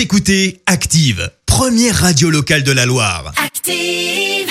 Vous écoutez Active, première radio locale de la Loire. Active.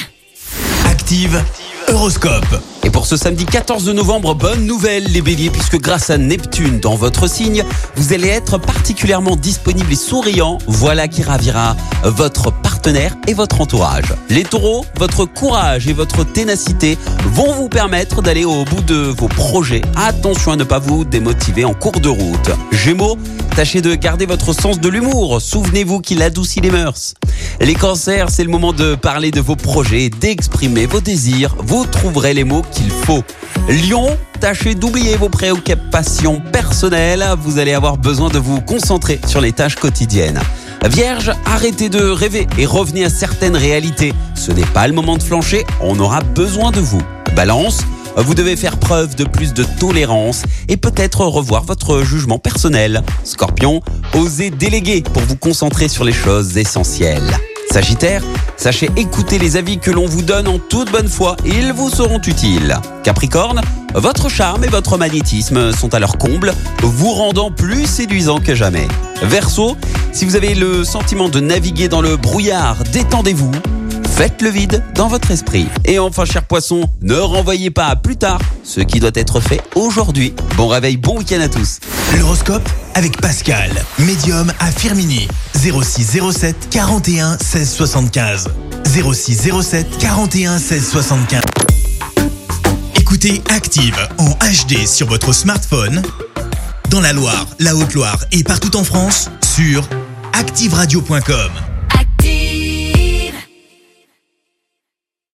Active, Horoscope. Et pour ce samedi 14 novembre, bonne nouvelle les béliers, puisque grâce à Neptune dans votre signe, vous allez être particulièrement disponible et souriant. Voilà qui ravira votre partenaire et votre entourage. Les taureaux, votre courage et votre ténacité vont vous permettre d'aller au bout de vos projets. Attention à ne pas vous démotiver en cours de route. Gémeaux, tâchez de garder votre sens de l'humour. Souvenez-vous qu'il adoucit les mœurs. Les cancers, c'est le moment de parler de vos projets, d'exprimer vos désirs. Vous trouverez les mots qu'il faut. Lion, tâchez d'oublier vos préoccupations personnelles. Vous allez avoir besoin de vous concentrer sur les tâches quotidiennes. Vierge, arrêtez de rêver et revenez à certaines réalités. Ce n'est pas le moment de flancher, on aura besoin de vous. Balance, vous devez faire preuve de plus de tolérance et peut-être revoir votre jugement personnel. Scorpion, osez déléguer pour vous concentrer sur les choses essentielles. Sagittaire, sachez écouter les avis que l'on vous donne en toute bonne foi, ils vous seront utiles. Capricorne, votre charme et votre magnétisme sont à leur comble, vous rendant plus séduisant que jamais. Verseau, si vous avez le sentiment de naviguer dans le brouillard, détendez-vous. Faites le vide dans votre esprit. Et enfin, cher poisson, ne renvoyez pas à plus tard ce qui doit être fait aujourd'hui. Bon réveil, bon week-end à tous. L'horoscope avec Pascal, médium à Firmini. 0607 41 16 75. 0607 41 16 75. Écoutez Active en HD sur votre smartphone, dans la Loire, la Haute-Loire et partout en France, sur activeradio.com.